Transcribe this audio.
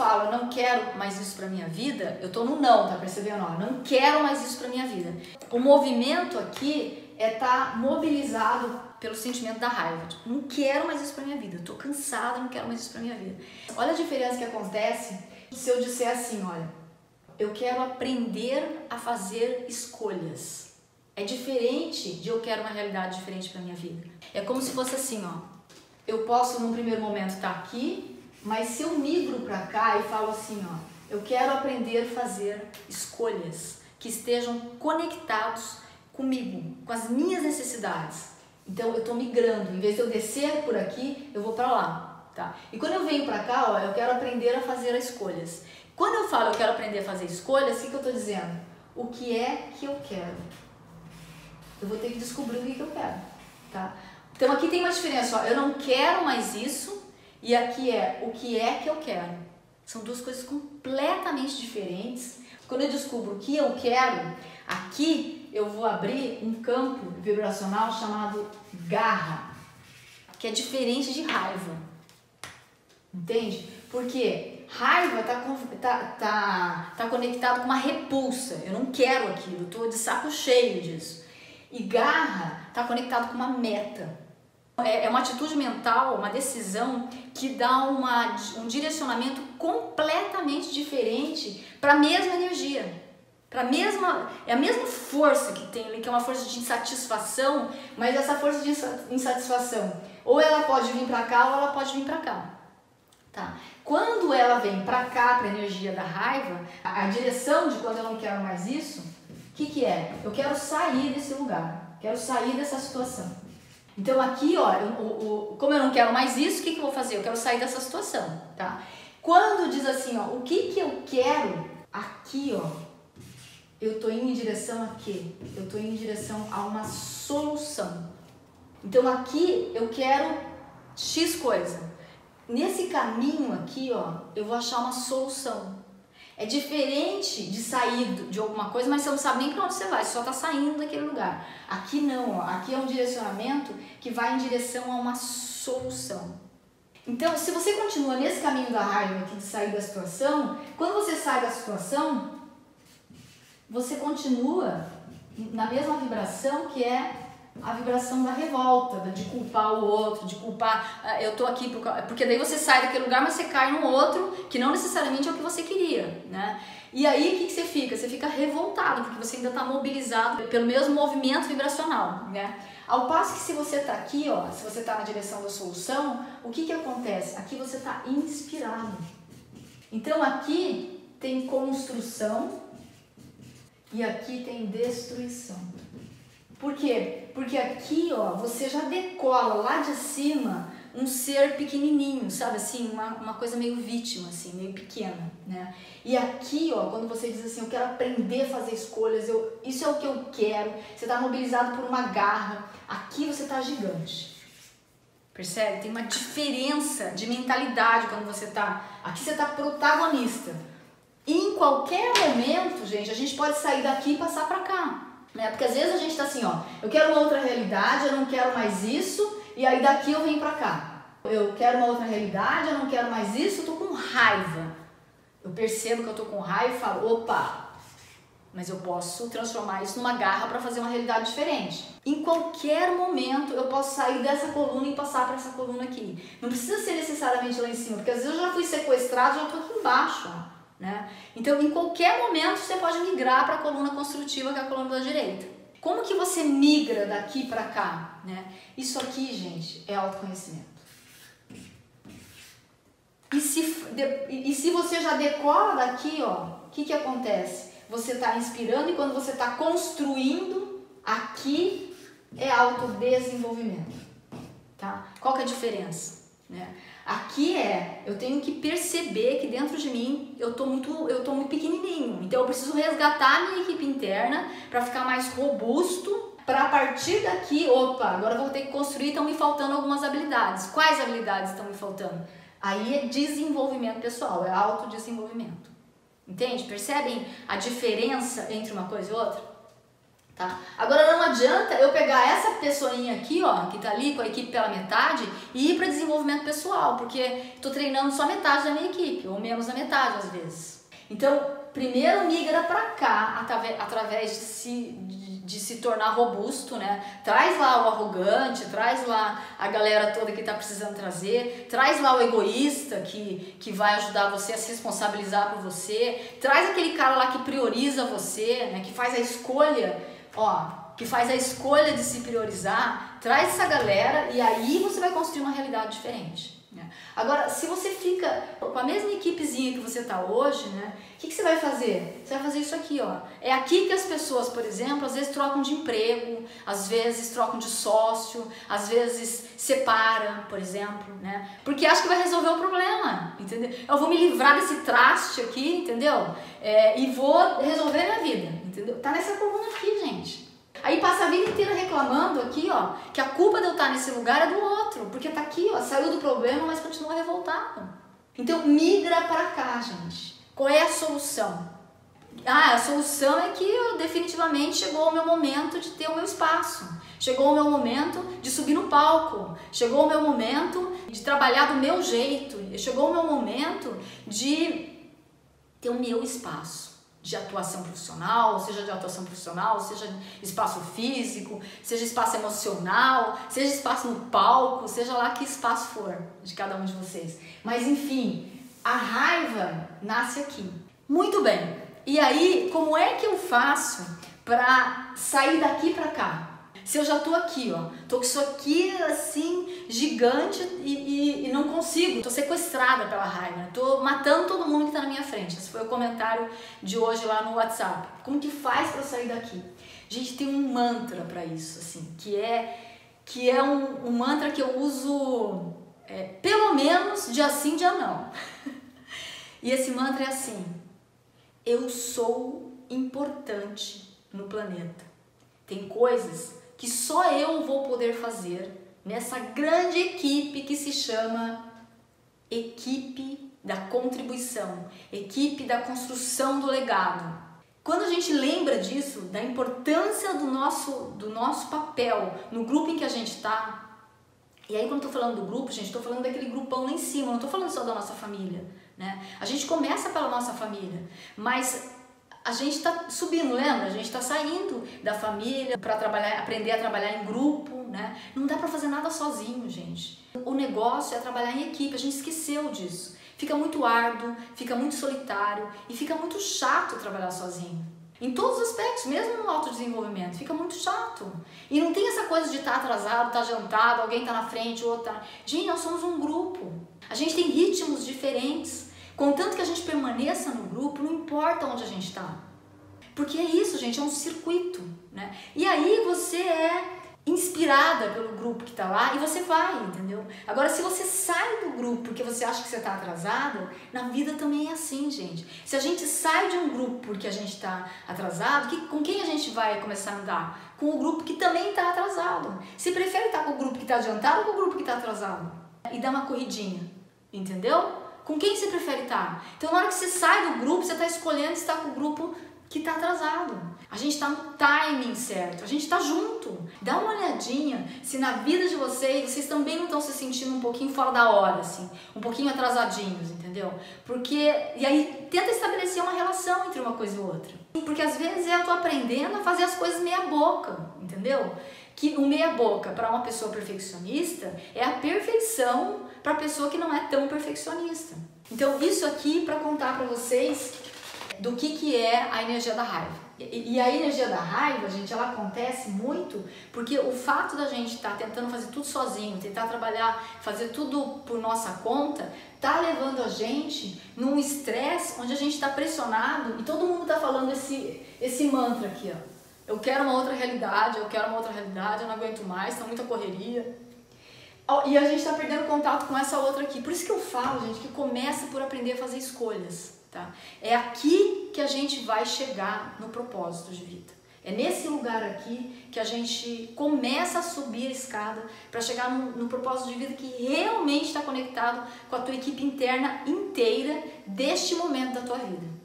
falo, eu não quero mais isso para minha vida, eu tô no não, tá percebendo? Ó, não quero mais isso para minha vida. O movimento aqui é estar tá mobilizado pelo sentimento da raiva. Tipo, não quero mais isso para minha vida. Eu tô cansada, não quero mais isso para minha vida. Olha a diferença que acontece se eu disser assim, olha, eu quero aprender a fazer escolhas. É diferente de eu quero uma realidade diferente para minha vida. É como se fosse assim, ó. Eu posso num primeiro momento estar tá aqui, mas se eu migro para cá e falo assim, ó, eu quero aprender a fazer escolhas que estejam conectados comigo, com as minhas necessidades. Então eu estou migrando, em vez de eu descer por aqui, eu vou para lá, tá? E quando eu venho para cá, ó, eu quero aprender a fazer as escolhas. Quando eu falo eu quero aprender a fazer escolhas, o que, que eu estou dizendo? O que é que eu quero? Eu vou ter que descobrir o que, que eu quero, tá? Então aqui tem uma diferença, ó, eu não quero mais isso, e aqui é o que é que eu quero. São duas coisas completamente diferentes. Quando eu descubro o que eu quero, aqui eu vou abrir um campo vibracional chamado garra, que é diferente de raiva. Entende? Porque raiva está tá, tá, tá conectado com uma repulsa. Eu não quero aquilo, eu estou de saco cheio disso. E garra está conectado com uma meta. É, é uma atitude mental, uma decisão que dá uma, um direcionamento completamente diferente para a mesma energia. Para mesma, é a mesma força que tem ali, que é uma força de insatisfação, mas essa força de insatisfação, ou ela pode vir para cá ou ela pode vir para cá. Tá? Quando ela vem para cá, para a energia da raiva, a, a, direção de quando eu não quero mais isso, o que, que é? Eu quero sair desse lugar, quero sair dessa situação. Então aqui, ó, eu, o, o, como eu não quero mais isso, o que, que eu vou fazer? Eu quero sair dessa situação, tá? Quando diz assim, ó, o que, que eu quero, aqui, ó, eu tô indo em direção a quê? Eu tô indo em direção a uma solução. Então aqui eu quero X coisa. Nesse caminho aqui, ó, eu vou achar uma solução. É diferente de sair de alguma coisa, mas você não sabe nem para onde você vai, você só está saindo daquele lugar. Aqui não, ó, aqui é um direcionamento que vai em direção a uma solução. Então, se você continua nesse caminho da raiva aqui de sair da situação, quando você sai da situação, você continua na mesma vibração que é a vibração da revolta, de culpar o outro, de culpar, uh, eu tô aqui por, porque daí você sai daquele lugar, mas você cai num outro que não necessariamente é o que você queria, né? E aí o que, que você fica? Você fica revoltado, porque você ainda está mobilizado pelo mesmo movimento vibracional, né? Ao passo que se você está aqui, ó, se você está na direção da solução, o que, que acontece? Aqui você está inspirado. Então aqui tem construção e aqui tem destruição. Por quê? Porque aqui, ó, você já decola lá de cima um ser pequenininho, sabe assim, uma, uma coisa meio vítima, assim, meio pequena, né? E aqui, ó, quando você diz assim, eu quero aprender a fazer escolhas, eu, isso é o que eu quero, você está mobilizado por uma garra, aqui você está gigante. Percebe? Tem uma diferença de mentalidade quando você está. Aqui você está protagonista. E em qualquer momento, gente, a gente pode sair daqui e passar para cá. Né? Porque às vezes a gente tá assim, ó, eu quero uma outra realidade, eu não quero mais isso, e aí daqui eu venho pra cá. Eu quero uma outra realidade, eu não quero mais isso, eu tô com raiva. Eu percebo que eu tô com raiva e falo, opa, mas eu posso transformar isso numa garra para fazer uma realidade diferente. Em qualquer momento eu posso sair dessa coluna e passar para essa coluna aqui. Não precisa ser necessariamente lá em cima, porque às vezes eu já fui sequestrado, já tô aqui embaixo. Né? Então, em qualquer momento, você pode migrar para a coluna construtiva, que é a coluna da direita. Como que você migra daqui para cá? Né? Isso aqui, gente, é autoconhecimento. E se, e se você já decola daqui, ó, o que, que acontece? Você está inspirando e quando você está construindo, aqui é autodesenvolvimento. Tá? Qual que é a diferença? Né? Aqui é, eu tenho que perceber que dentro de mim eu tô muito, eu tô muito pequenininho. Então eu preciso resgatar a minha equipe interna para ficar mais robusto, para a partir daqui, opa, agora vou ter que construir, estão me faltando algumas habilidades. Quais habilidades estão me faltando? Aí é desenvolvimento pessoal, é autodesenvolvimento. Entende? Percebem a diferença entre uma coisa e outra? Tá? Agora não adianta eu pegar essa pessoinha aqui, ó, que tá ali com a equipe pela metade e ir para desenvolvimento pessoal, porque estou treinando só metade da minha equipe, ou menos da metade às vezes. Então, primeiro migra para cá através de se, de, se tornar robusto, né? Traz lá o arrogante, traz lá a galera toda que está precisando trazer, traz lá o egoísta que, que vai ajudar você a se responsabilizar por você, traz aquele cara lá que prioriza você, né? Que faz a escolha ó, que faz a escolha de se priorizar, traz essa galera e aí você vai construir uma realidade diferente. Né? Agora, se você fica com a mesma equipezinha que você está hoje, né? O que, que, você vai fazer? Você vai fazer isso aqui, ó. É aqui que as pessoas, por exemplo, às vezes trocam de emprego, às vezes trocam de sócio, às vezes separam, por exemplo, né? Porque acha que vai resolver o problema, entendeu? Eu vou me livrar desse traste aqui, entendeu? É, e vou resolver minha vida entendeu? Tá nessa coluna aqui, gente. Aí passa a vida inteira reclamando aqui, ó, que a culpa de eu estar nesse lugar é do outro, porque tá aqui, ó, saiu do problema, mas continua revoltado. Então migra para cá, gente. Qual é a solução? Ah, a solução é que eu, definitivamente chegou o meu momento de ter o meu espaço. Chegou o meu momento de subir no palco. Chegou o meu momento de trabalhar do meu jeito. Chegou o meu momento de ter o meu espaço de atuação profissional, seja de atuação profissional, seja espaço físico, seja espaço emocional, seja espaço no palco, seja lá que espaço for de cada um de vocês. Mas enfim, a raiva nasce aqui. Muito bem. E aí, como é que eu faço para sair daqui para cá? Se eu já tô aqui, ó, tô com isso aqui assim, gigante e, e, e não consigo, tô sequestrada pela raiva, tô matando todo mundo que tá na minha frente. Esse foi o comentário de hoje lá no WhatsApp. Como que faz para sair daqui? Gente, tem um mantra para isso, assim, que é que é um, um mantra que eu uso é, pelo menos dia sim, dia não. e esse mantra é assim: eu sou importante no planeta. Tem coisas que só eu vou poder fazer nessa grande equipe que se chama equipe da contribuição, equipe da construção do legado. Quando a gente lembra disso, da importância do nosso, do nosso papel no grupo em que a gente está, e aí quando eu tô falando do grupo, gente, estou falando daquele grupão lá em cima, não estou falando só da nossa família, né? A gente começa pela nossa família, mas a gente está subindo, lembra? A gente está saindo da família para trabalhar, aprender a trabalhar em grupo, né? Não dá para fazer nada sozinho, gente. O negócio é trabalhar em equipe, a gente esqueceu disso. Fica muito árduo, fica muito solitário e fica muito chato trabalhar sozinho. Em todos os aspectos, mesmo no autodesenvolvimento, fica muito chato. E não tem essa coisa de estar tá atrasado, estar tá jantado, alguém está na frente, o outro tá... Gente, nós somos um grupo. A gente tem ritmos diferentes. Contanto que a gente permaneça no grupo, não importa onde a gente está. Porque é isso, gente, é um circuito, né? E aí você é inspirada pelo grupo que está lá e você vai, entendeu? Agora, se você sai do grupo porque você acha que você está atrasado, na vida também é assim, gente. Se a gente sai de um grupo porque a gente está atrasado, que, com quem a gente vai começar a andar? Com o grupo que também está atrasado. Você prefere estar com o grupo que está adiantado ou com o grupo que está atrasado? E dar uma corridinha, entendeu? Com quem você prefere estar? Então, na hora que você sai do grupo, você está escolhendo estar com o grupo que está atrasado. A gente está no timing certo, a gente está junto. Dá uma olhadinha se na vida de vocês, vocês também não estão se sentindo um pouquinho fora da hora, assim, um pouquinho atrasadinhos, entendeu? Porque, e aí tenta estabelecer uma relação entre uma coisa e outra. Porque às vezes eu tô aprendendo a fazer as coisas meia boca, entendeu? Que o meia boca para uma pessoa perfeccionista é a perfeição para pessoa que não é tão perfeccionista. Então, isso aqui para contar para vocês do que, que é a energia da raiva. E, e, a energia da raiva, gente, ela acontece muito porque o fato da gente estar tá tentando fazer tudo sozinho, tentar trabalhar, fazer tudo por nossa conta, tá levando a gente num estresse onde a gente está pressionado e todo mundo está falando esse, esse mantra aqui, ó. Eu quero uma outra realidade, eu quero uma outra realidade, eu não aguento mais, tá muita correria. E a gente está perdendo contato com essa outra aqui. Por isso que eu falo, gente, que começa por aprender a fazer escolhas. Tá? É aqui que a gente vai chegar no propósito de vida. É nesse lugar aqui que a gente começa a subir a escada para chegar no, propósito de vida que realmente está conectado com a tua equipe interna inteira deste momento da tua vida.